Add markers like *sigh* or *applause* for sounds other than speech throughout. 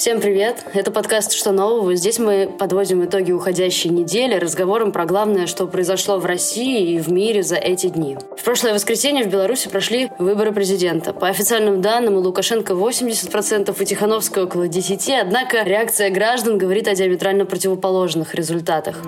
Всем привет! Это подкаст «Что нового?». Здесь мы подводим итоги уходящей недели разговором про главное, что произошло в России и в мире за эти дни. В прошлое воскресенье в Беларуси прошли выборы президента. По официальным данным, у Лукашенко 80%, у Тихановского около 10%, однако реакция граждан говорит о диаметрально противоположных результатах.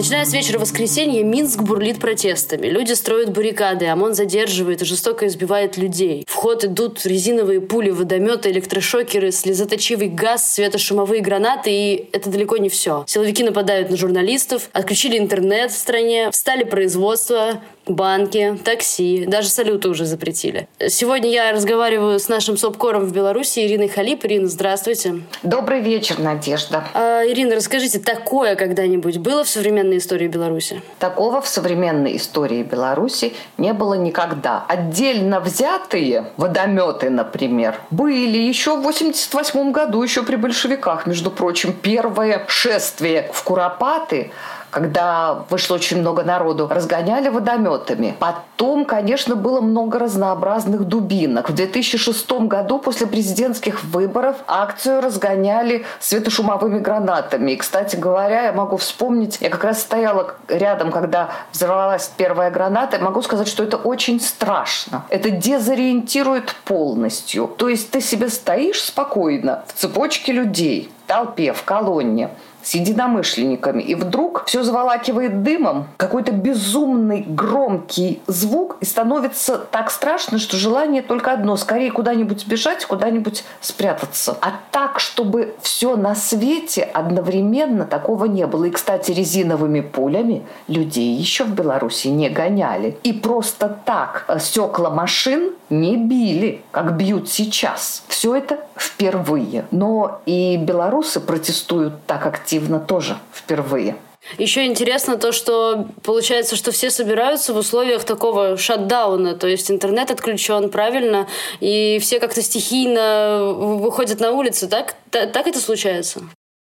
Начиная с вечера воскресенья, Минск бурлит протестами. Люди строят баррикады, ОМОН задерживает и жестоко избивает людей. В ход идут резиновые пули, водометы, электрошокеры, слезоточивый газ, светошумовые гранаты, и это далеко не все. Силовики нападают на журналистов, отключили интернет в стране, встали производство, банки, такси, даже салюты уже запретили. Сегодня я разговариваю с нашим СОПКОРом в Беларуси Ириной Халип. Ирина, здравствуйте. Добрый вечер, Надежда. А, Ирина, расскажите, такое когда-нибудь было в современной истории Беларуси? Такого в современной истории Беларуси не было никогда. Отдельно взятые водометы, например, были еще в 88 году, еще при большевиках, между прочим, первое шествие в Куропаты когда вышло очень много народу, разгоняли водометами. Потом, конечно, было много разнообразных дубинок. В 2006 году после президентских выборов акцию разгоняли светошумовыми гранатами. И, кстати говоря, я могу вспомнить, я как раз стояла рядом, когда взорвалась первая граната, и могу сказать, что это очень страшно. Это дезориентирует полностью. То есть ты себе стоишь спокойно в цепочке людей, в толпе, в колонне, с единомышленниками. И вдруг все заволакивает дымом, какой-то безумный громкий звук, и становится так страшно, что желание только одно – скорее куда-нибудь бежать, куда-нибудь спрятаться. А так, чтобы все на свете одновременно такого не было. И, кстати, резиновыми пулями людей еще в Беларуси не гоняли. И просто так стекла машин не били, как бьют сейчас. Все это впервые. Но и белорусы протестуют так активно тоже впервые. Еще интересно то, что получается, что все собираются в условиях такого шатдауна, то есть интернет отключен правильно, и все как-то стихийно выходят на улицу, так? Так это случается?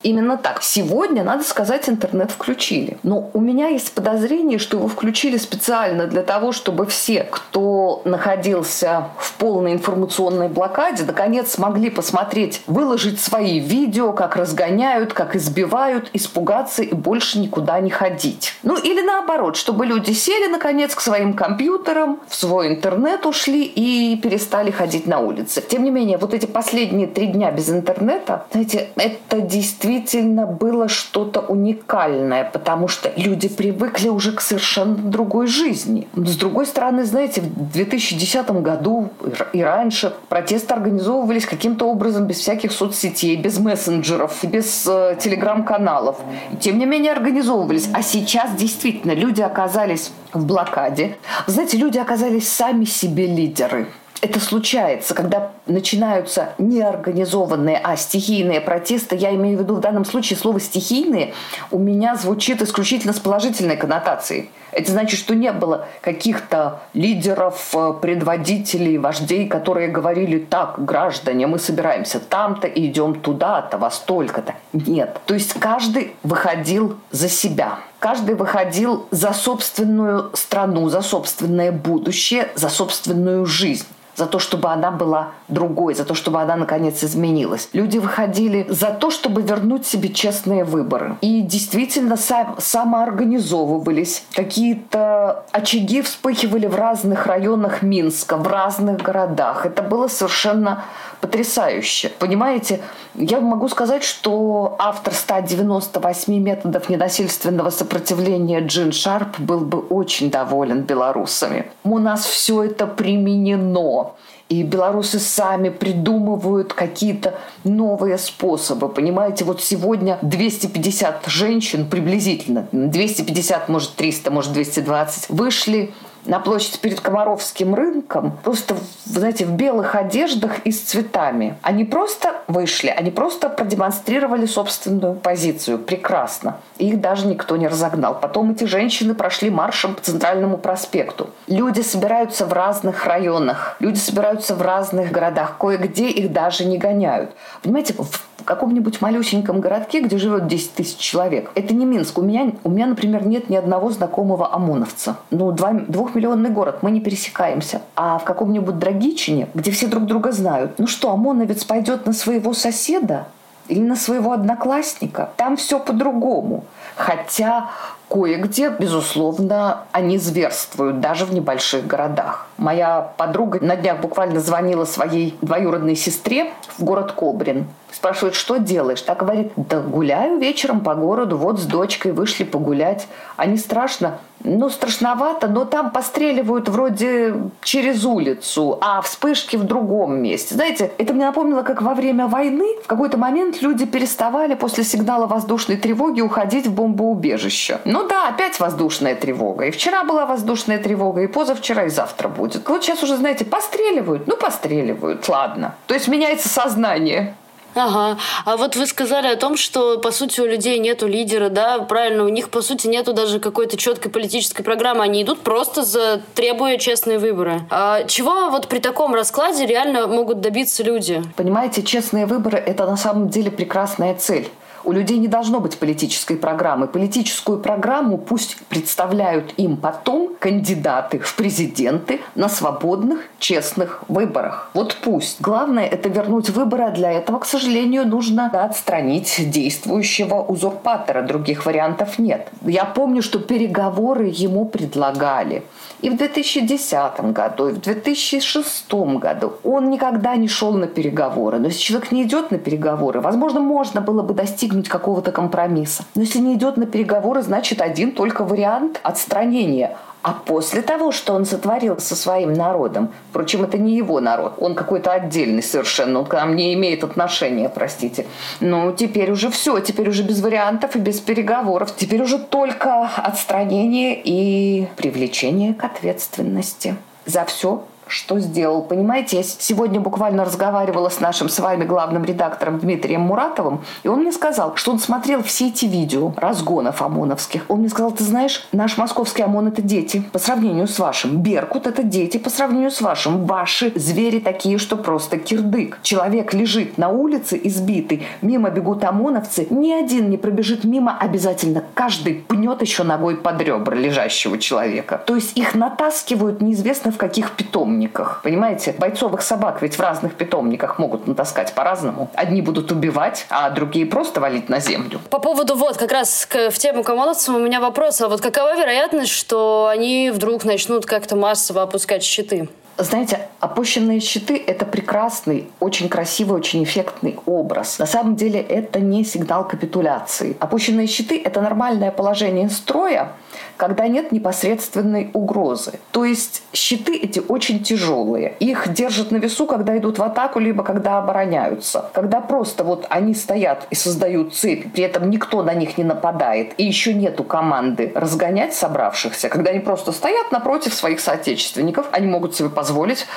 Именно так. Сегодня, надо сказать, интернет включили. Но у меня есть подозрение, что его включили специально для того, чтобы все, кто находился в полной информационной блокаде, наконец смогли посмотреть, выложить свои видео, как разгоняют, как избивают, испугаться и больше никуда не ходить. Ну или наоборот, чтобы люди сели, наконец, к своим компьютерам, в свой интернет ушли и перестали ходить на улицы. Тем не менее, вот эти последние три дня без интернета, знаете, это действительно действительно было что-то уникальное, потому что люди привыкли уже к совершенно другой жизни. Но с другой стороны, знаете, в 2010 году и раньше протесты организовывались каким-то образом без всяких соцсетей, без мессенджеров, без э, телеграм-каналов. Тем не менее организовывались. А сейчас действительно люди оказались в блокаде. Знаете, люди оказались сами себе лидеры это случается, когда начинаются неорганизованные, а стихийные протесты. Я имею в виду в данном случае слово «стихийные» у меня звучит исключительно с положительной коннотацией. Это значит, что не было каких-то лидеров, э, предводителей, вождей, которые говорили так, граждане, мы собираемся там-то и идем туда-то, во столько-то. Нет. То есть каждый выходил за себя. Каждый выходил за собственную страну, за собственное будущее, за собственную жизнь за то, чтобы она была другой, за то, чтобы она наконец изменилась. Люди выходили за то, чтобы вернуть себе честные выборы. И действительно сам, самоорганизовывались. Какие-то очаги вспыхивали в разных районах Минска, в разных городах. Это было совершенно потрясающе. Понимаете, я могу сказать, что автор 198 методов ненасильственного сопротивления Джин Шарп был бы очень доволен белорусами. У нас все это применено. И белорусы сами придумывают какие-то новые способы. Понимаете, вот сегодня 250 женщин приблизительно, 250, может 300, может 220, вышли на площадь перед Комаровским рынком, просто, знаете, в белых одеждах и с цветами. Они просто вышли, они просто продемонстрировали собственную позицию. Прекрасно. Их даже никто не разогнал. Потом эти женщины прошли маршем по Центральному проспекту. Люди собираются в разных районах, люди собираются в разных городах. Кое-где их даже не гоняют. Понимаете, в каком-нибудь малюсеньком городке, где живет 10 тысяч человек. Это не Минск. У меня, у меня, например, нет ни одного знакомого ОМОНовца. Ну, два, двухмиллионный город, мы не пересекаемся. А в каком-нибудь Драгичине, где все друг друга знают, ну что, ОМОНовец пойдет на своего соседа? или на своего одноклассника. Там все по-другому. Хотя кое-где, безусловно, они зверствуют, даже в небольших городах. Моя подруга на днях буквально звонила своей двоюродной сестре в город Кобрин. Спрашивает, что делаешь? Так говорит, да гуляю вечером по городу, вот с дочкой вышли погулять. А не страшно? Ну, страшновато, но там постреливают вроде через улицу, а вспышки в другом месте. Знаете, это мне напомнило, как во время войны в какой-то момент люди переставали после сигнала воздушной тревоги уходить в бомбоубежище. Ну да, опять воздушная тревога. И вчера была воздушная тревога, и позавчера, и завтра будет. Вот сейчас уже, знаете, постреливают. Ну, постреливают, ладно. То есть меняется сознание. Ага. А вот вы сказали о том, что, по сути, у людей нету лидера, да, правильно, у них, по сути, нету даже какой-то четкой политической программы, они идут просто за требуя честные выборы. А чего вот при таком раскладе реально могут добиться люди? Понимаете, честные выборы – это на самом деле прекрасная цель. У людей не должно быть политической программы. Политическую программу пусть представляют им потом кандидаты в президенты на свободных, честных выборах. Вот пусть. Главное – это вернуть выборы, а для этого, к сожалению, нужно отстранить действующего узурпатора. Других вариантов нет. Я помню, что переговоры ему предлагали и в 2010 году, и в 2006 году. Он никогда не шел на переговоры. Но если человек не идет на переговоры, возможно, можно было бы достигнуть какого-то компромисса. Но если не идет на переговоры, значит один только вариант отстранения. А после того, что он сотворил со своим народом, впрочем, это не его народ, он какой-то отдельный совершенно, он к нам не имеет отношения, простите. Ну, теперь уже все, теперь уже без вариантов и без переговоров. Теперь уже только отстранение и привлечение к ответственности за все, что сделал. Понимаете, я сегодня буквально разговаривала с нашим с вами главным редактором Дмитрием Муратовым, и он мне сказал, что он смотрел все эти видео разгонов ОМОНовских. Он мне сказал, ты знаешь, наш московский ОМОН – это дети по сравнению с вашим. Беркут – это дети по сравнению с вашим. Ваши звери такие, что просто кирдык. Человек лежит на улице избитый, мимо бегут ОМОНовцы, ни один не пробежит мимо, обязательно каждый пнет еще ногой под ребра лежащего человека. То есть их натаскивают неизвестно в каких питомниках питомниках. Понимаете, бойцовых собак ведь в разных питомниках могут натаскать по-разному. Одни будут убивать, а другие просто валить на землю. По поводу вот как раз к, в тему комолодцев у меня вопрос. А вот какова вероятность, что они вдруг начнут как-то массово опускать щиты? Знаете, опущенные щиты – это прекрасный, очень красивый, очень эффектный образ. На самом деле это не сигнал капитуляции. Опущенные щиты – это нормальное положение строя, когда нет непосредственной угрозы. То есть щиты эти очень тяжелые. Их держат на весу, когда идут в атаку, либо когда обороняются. Когда просто вот они стоят и создают цепь, при этом никто на них не нападает, и еще нету команды разгонять собравшихся, когда они просто стоят напротив своих соотечественников, они могут себе позволить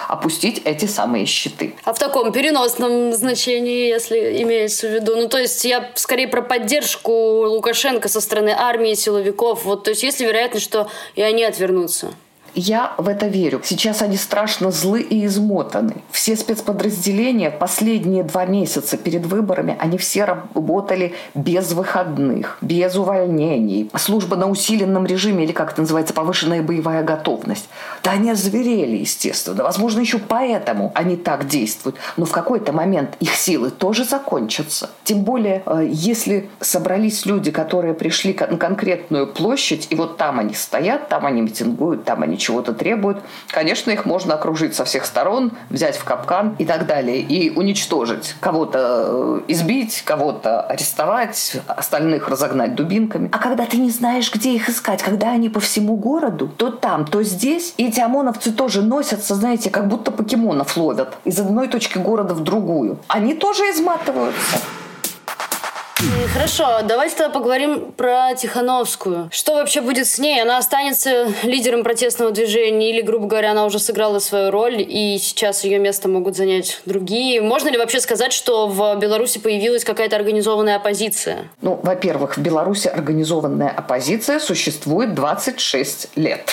опустить эти самые щиты. А в таком переносном значении, если имеется в виду, ну то есть я скорее про поддержку Лукашенко со стороны армии, силовиков, вот то есть есть ли вероятность, что и они отвернутся? Я в это верю. Сейчас они страшно злы и измотаны. Все спецподразделения последние два месяца перед выборами, они все работали без выходных, без увольнений. Служба на усиленном режиме, или как это называется, повышенная боевая готовность. Да они озверели, естественно. Возможно, еще поэтому они так действуют. Но в какой-то момент их силы тоже закончатся. Тем более, э, если собрались люди, которые пришли на конкретную площадь, и вот там они стоят, там они митингуют, там они чего-то требуют, конечно, их можно окружить со всех сторон, взять в капкан и так далее, и уничтожить. Кого-то э, избить, кого-то арестовать, остальных разогнать дубинками. А когда ты не знаешь, где их искать, когда они по всему городу, то там, то здесь, и эти ОМОНовцы тоже носятся, знаете, как будто покемонов ловят из одной точки города в другую. Они тоже изматываются. Хорошо, давайте тогда поговорим про Тихановскую. Что вообще будет с ней? Она останется лидером протестного движения или, грубо говоря, она уже сыграла свою роль и сейчас ее место могут занять другие? Можно ли вообще сказать, что в Беларуси появилась какая-то организованная оппозиция? Ну, во-первых, в Беларуси организованная оппозиция существует 26 лет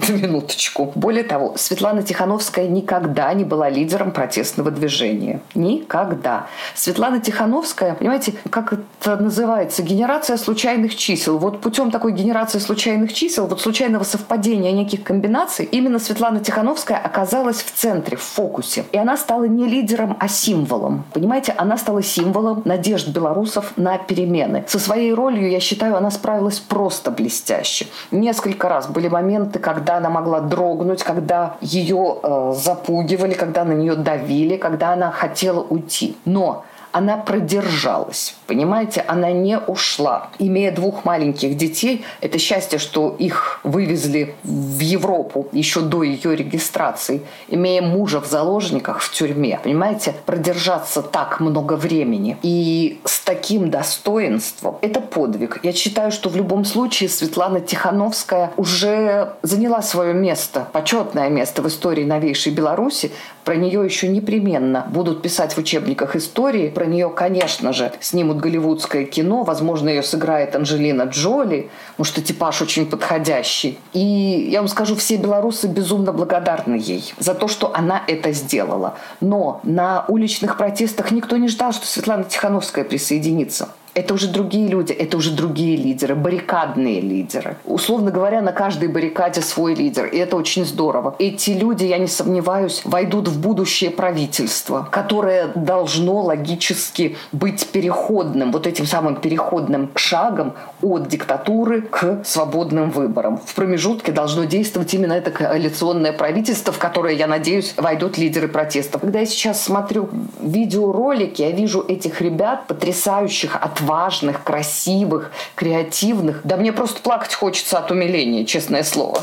*laughs* минуточку. Более того, Светлана Тихановская никогда не была лидером протестного движения. Никогда. Светлана Тихановская, понимаете, как это называется, генерация случайных чисел. Вот путем такой генерации случайных чисел, вот случайного совпадения неких комбинаций, именно Светлана Тихановская оказалась в центре, в фокусе. И она стала не лидером, а символом. Понимаете, она стала символом надежд белорусов на перемены. Со своей ролью, я считаю, она справилась просто блестяще. Несколько раз были моменты, когда она могла дрогнуть, когда ее э, запугивали, когда на нее давили, когда она хотела уйти. Но она продержалась. Понимаете, она не ушла. Имея двух маленьких детей, это счастье, что их вывезли в Европу еще до ее регистрации. Имея мужа в заложниках в тюрьме, понимаете, продержаться так много времени и с таким достоинством, это подвиг. Я считаю, что в любом случае Светлана Тихановская уже заняла свое место, почетное место в истории новейшей Беларуси. Про нее еще непременно будут писать в учебниках истории, про нее, конечно же, снимут голливудское кино. Возможно, ее сыграет Анджелина Джоли, потому что типаж очень подходящий. И я вам скажу, все белорусы безумно благодарны ей за то, что она это сделала. Но на уличных протестах никто не ждал, что Светлана Тихановская присоединится. Это уже другие люди, это уже другие лидеры, баррикадные лидеры. Условно говоря, на каждой баррикаде свой лидер, и это очень здорово. Эти люди, я не сомневаюсь, войдут в будущее правительство, которое должно логически быть переходным, вот этим самым переходным шагом от диктатуры к свободным выборам. В промежутке должно действовать именно это коалиционное правительство, в которое, я надеюсь, войдут лидеры протестов. Когда я сейчас смотрю видеоролики, я вижу этих ребят, потрясающих, от отважных, красивых, креативных. Да мне просто плакать хочется от умиления, честное слово.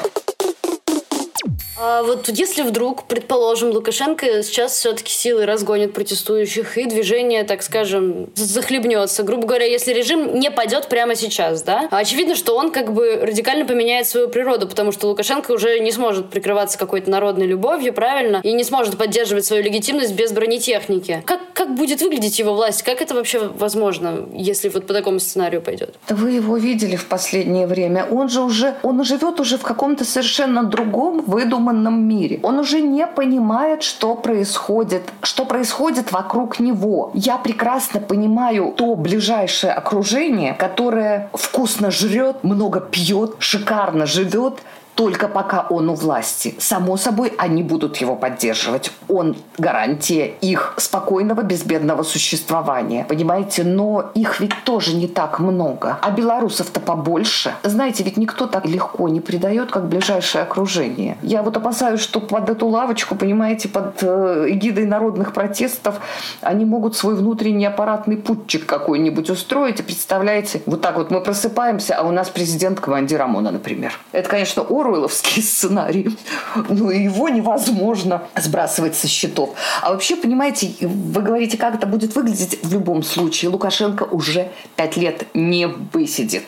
А вот если вдруг, предположим, Лукашенко сейчас все-таки силой разгонит протестующих и движение, так скажем, захлебнется, грубо говоря, если режим не пойдет прямо сейчас, да, очевидно, что он как бы радикально поменяет свою природу, потому что Лукашенко уже не сможет прикрываться какой-то народной любовью, правильно, и не сможет поддерживать свою легитимность без бронетехники. Как, как будет выглядеть его власть? Как это вообще возможно, если вот по такому сценарию пойдет? Вы его видели в последнее время. Он же уже, он живет уже в каком-то совершенно другом выдуманном выдуманном мире. Он уже не понимает, что происходит, что происходит вокруг него. Я прекрасно понимаю то ближайшее окружение, которое вкусно жрет, много пьет, шикарно живет, только пока он у власти. Само собой, они будут его поддерживать. Он гарантия их спокойного, безбедного существования. Понимаете? Но их ведь тоже не так много. А белорусов-то побольше. Знаете, ведь никто так легко не предает, как ближайшее окружение. Я вот опасаюсь, что под эту лавочку, понимаете, под э, эгидой народных протестов они могут свой внутренний аппаратный путчик какой-нибудь устроить. И представляете, вот так вот мы просыпаемся, а у нас президент командир ОМОНа, например. Это, конечно, ор оруэлловский сценарий. Ну, его невозможно сбрасывать со счетов. А вообще, понимаете, вы говорите, как это будет выглядеть в любом случае. Лукашенко уже пять лет не высидит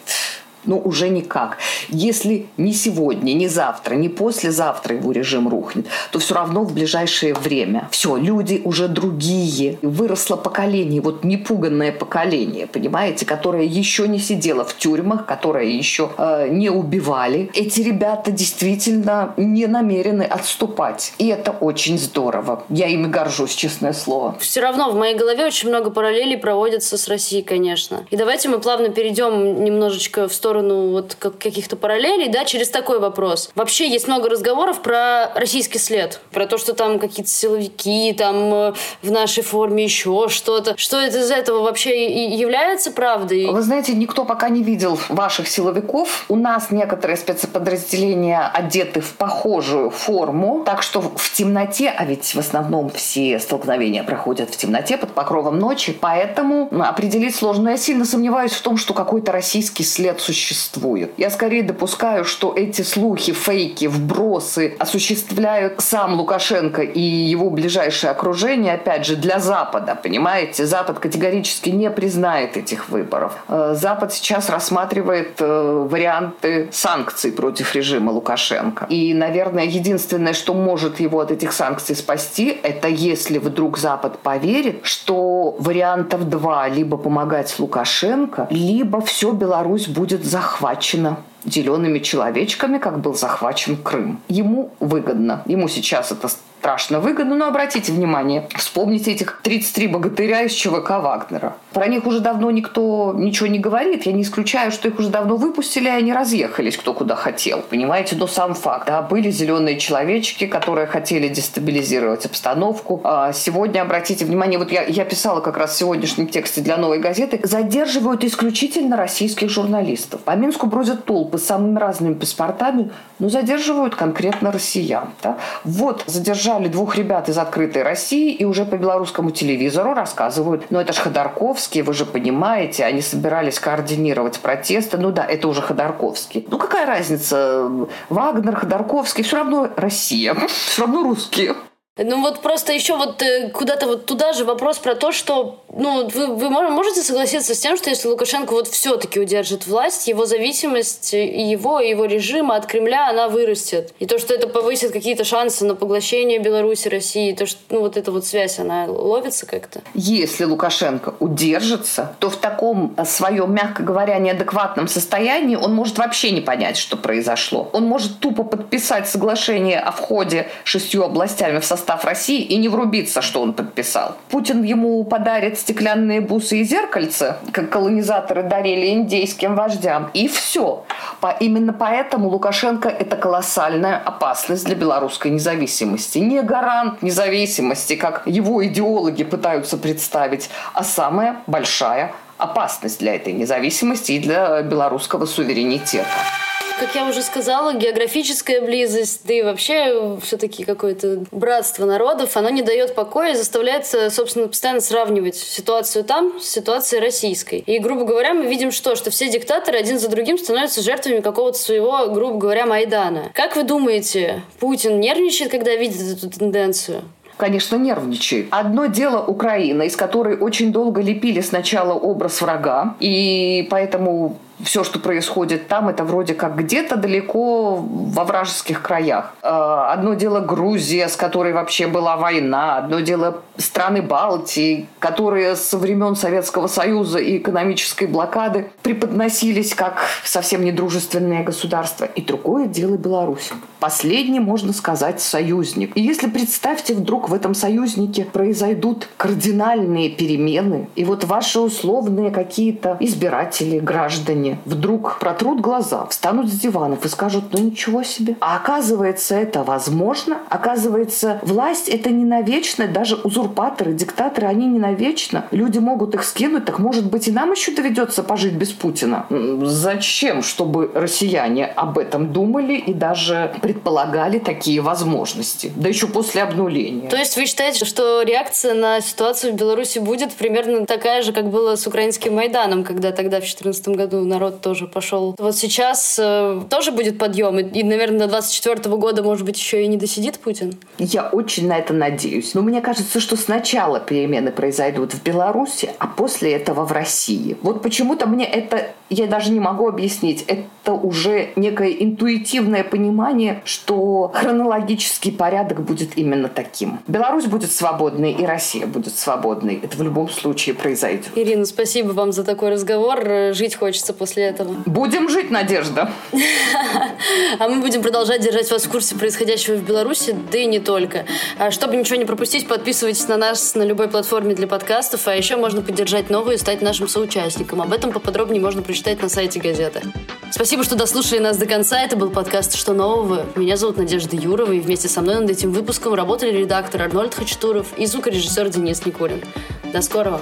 ну, уже никак. Если не сегодня, не завтра, не послезавтра его режим рухнет, то все равно в ближайшее время. Все, люди уже другие. Выросло поколение, вот непуганное поколение, понимаете, которое еще не сидело в тюрьмах, которое еще э, не убивали. Эти ребята действительно не намерены отступать. И это очень здорово. Я ими горжусь, честное слово. Все равно в моей голове очень много параллелей проводится с Россией, конечно. И давайте мы плавно перейдем немножечко в сторону сторону вот каких-то параллелей, да, через такой вопрос. Вообще есть много разговоров про российский след, про то, что там какие-то силовики, там э, в нашей форме еще что-то. Что из этого вообще является правдой? Вы знаете, никто пока не видел ваших силовиков. У нас некоторые спецподразделения одеты в похожую форму, так что в темноте, а ведь в основном все столкновения проходят в темноте под покровом ночи, поэтому определить сложно. Но я сильно сомневаюсь в том, что какой-то российский след существует существует. Я скорее допускаю, что эти слухи, фейки, вбросы осуществляют сам Лукашенко и его ближайшее окружение, опять же, для Запада, понимаете? Запад категорически не признает этих выборов. Э, Запад сейчас рассматривает э, варианты санкций против режима Лукашенко. И, наверное, единственное, что может его от этих санкций спасти, это если вдруг Запад поверит, что вариантов два, либо помогать Лукашенко, либо все Беларусь будет захвачена зелеными человечками, как был захвачен Крым. Ему выгодно. Ему сейчас это страшно выгодно, но обратите внимание, вспомните этих 33 богатыря из ЧВК Вагнера. Про них уже давно никто ничего не говорит. Я не исключаю, что их уже давно выпустили, и они разъехались кто куда хотел. Понимаете, но сам факт. Да, были зеленые человечки, которые хотели дестабилизировать обстановку. А сегодня, обратите внимание, вот я, я писала как раз в сегодняшнем тексте для «Новой газеты», задерживают исключительно российских журналистов. По Минску бродят толпы с самыми разными паспортами, но задерживают конкретно россиян. Да? Вот, задержали задержали двух ребят из «Открытой России» и уже по белорусскому телевизору рассказывают, ну это же Ходорковский, вы же понимаете, они собирались координировать протесты. Ну да, это уже Ходорковский. Ну какая разница? Вагнер, Ходорковский, все равно Россия, *laughs* все равно русские. Ну вот просто еще вот э, куда-то вот туда же вопрос про то, что ну вы, вы можете согласиться с тем, что если Лукашенко вот все-таки удержит власть, его зависимость его, и его режима от Кремля, она вырастет. И то, что это повысит какие-то шансы на поглощение Беларуси, России, то, что ну вот эта вот связь, она ловится как-то. Если Лукашенко удержится, то в таком э, своем, мягко говоря, неадекватном состоянии он может вообще не понять, что произошло. Он может тупо подписать соглашение о входе шестью областями в состав состав России и не врубиться, что он подписал. Путин ему подарит стеклянные бусы и зеркальца, как колонизаторы дарили индейским вождям, и все. По, именно поэтому Лукашенко – это колоссальная опасность для белорусской независимости. Не гарант независимости, как его идеологи пытаются представить, а самая большая опасность для этой независимости и для белорусского суверенитета как я уже сказала, географическая близость, да и вообще все-таки какое-то братство народов, оно не дает покоя и заставляет, собственно, постоянно сравнивать ситуацию там с ситуацией российской. И, грубо говоря, мы видим что? Что все диктаторы один за другим становятся жертвами какого-то своего, грубо говоря, Майдана. Как вы думаете, Путин нервничает, когда видит эту тенденцию? конечно, нервничает. Одно дело Украина, из которой очень долго лепили сначала образ врага, и поэтому все, что происходит там, это вроде как где-то далеко во вражеских краях. А, одно дело Грузия, с которой вообще была война. Одно дело страны Балтии, которые со времен Советского Союза и экономической блокады преподносились как совсем недружественные государства. И другое дело Беларусь. Последний, можно сказать, союзник. И если представьте, вдруг в этом союзнике произойдут кардинальные перемены, и вот ваши условные какие-то избиратели, граждане, граждане вдруг протрут глаза, встанут с диванов и скажут, ну ничего себе. А оказывается, это возможно. Оказывается, власть это не навечно. Даже узурпаторы, диктаторы, они не навечно. Люди могут их скинуть. Так может быть и нам еще доведется пожить без Путина? Зачем? Чтобы россияне об этом думали и даже предполагали такие возможности. Да еще после обнуления. То есть вы считаете, что реакция на ситуацию в Беларуси будет примерно такая же, как было с украинским Майданом, когда тогда в 2014 году на народ тоже пошел. Вот сейчас э, тоже будет подъем, и, и, наверное, до 24 года, может быть, еще и не досидит Путин? Я очень на это надеюсь. Но мне кажется, что сначала перемены произойдут в Беларуси, а после этого в России. Вот почему-то мне это, я даже не могу объяснить, это уже некое интуитивное понимание, что хронологический порядок будет именно таким. Беларусь будет свободной, и Россия будет свободной. Это в любом случае произойдет. Ирина, спасибо вам за такой разговор. Жить хочется после после этого. Будем жить, Надежда. *laughs* А мы будем продолжать держать вас в курсе происходящего в Беларуси, да и не только. А чтобы ничего не пропустить, подписывайтесь на нас на любой платформе для подкастов, а еще можно поддержать новую и стать нашим соучастником. Об этом поподробнее можно прочитать на сайте газеты. Спасибо, что дослушали нас до конца. Это был подкаст «Что нового?». Меня зовут Надежда Юрова, и вместе со мной над этим выпуском работали редактор Арнольд Хачатуров и звукорежиссер Денис Никулин. До скорого!